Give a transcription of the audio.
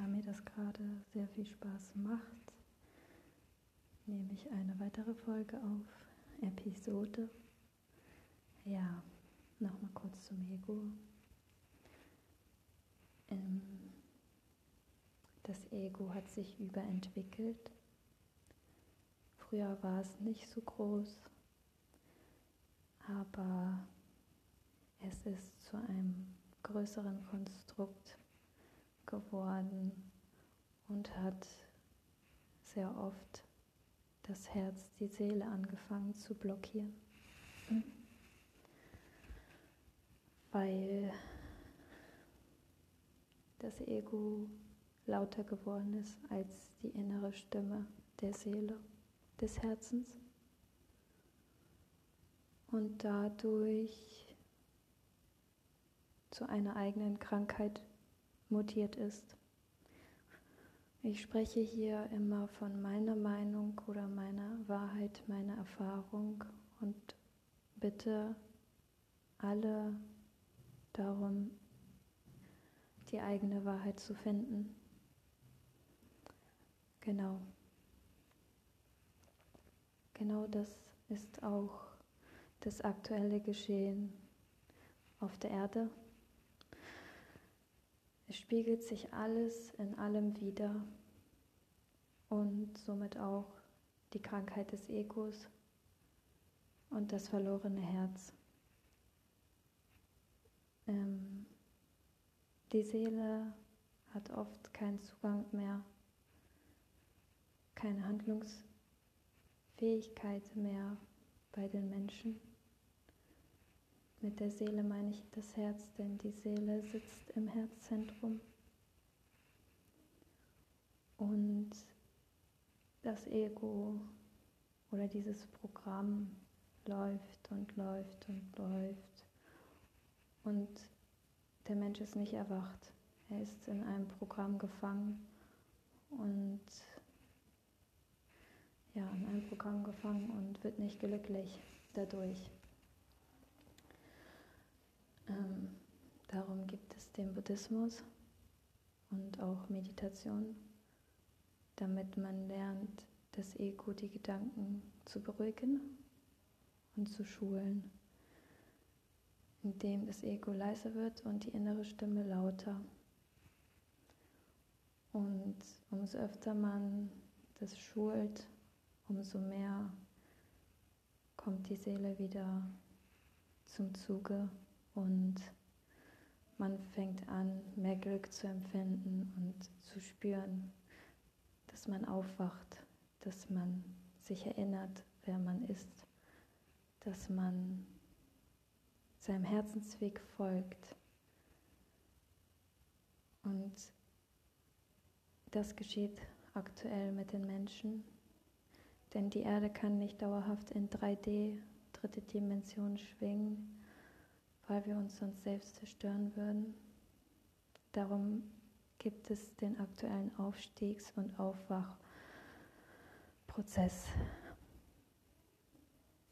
da mir das gerade sehr viel Spaß macht, nehme ich eine weitere Folge auf, Episode. Ja, nochmal kurz zum Ego. Ähm, das Ego hat sich überentwickelt. Früher war es nicht so groß, aber es ist zu einem größeren Konstrukt geworden und hat sehr oft das Herz, die Seele angefangen zu blockieren. Weil das Ego lauter geworden ist als die innere Stimme der Seele, des Herzens. Und dadurch zu einer eigenen Krankheit mutiert ist. Ich spreche hier immer von meiner Meinung oder meiner Wahrheit, meiner Erfahrung und bitte alle darum, die eigene Wahrheit zu finden. Genau. Genau das ist auch das aktuelle Geschehen auf der Erde. Es spiegelt sich alles in allem wieder und somit auch die Krankheit des Egos und das verlorene Herz. Ähm, die Seele hat oft keinen Zugang mehr, keine Handlungsfähigkeit mehr bei den Menschen. Mit der Seele meine ich das Herz, denn die Seele sitzt im Herzzentrum. Und das Ego oder dieses Programm läuft und läuft und läuft. Und der Mensch ist nicht erwacht. Er ist in einem Programm gefangen und ja, in einem Programm gefangen und wird nicht glücklich dadurch. Ähm, darum gibt es den Buddhismus und auch Meditation, damit man lernt, das Ego, die Gedanken zu beruhigen und zu schulen, indem das Ego leiser wird und die innere Stimme lauter. Und umso öfter man das schult, umso mehr kommt die Seele wieder zum Zuge und man fängt an, mehr Glück zu empfinden und zu spüren, dass man aufwacht, dass man sich erinnert, wer man ist, dass man seinem Herzensweg folgt. Und das geschieht aktuell mit den Menschen, denn die Erde kann nicht dauerhaft in 3D, dritte Dimension schwingen weil wir uns sonst selbst zerstören würden. Darum gibt es den aktuellen Aufstiegs- und Aufwachprozess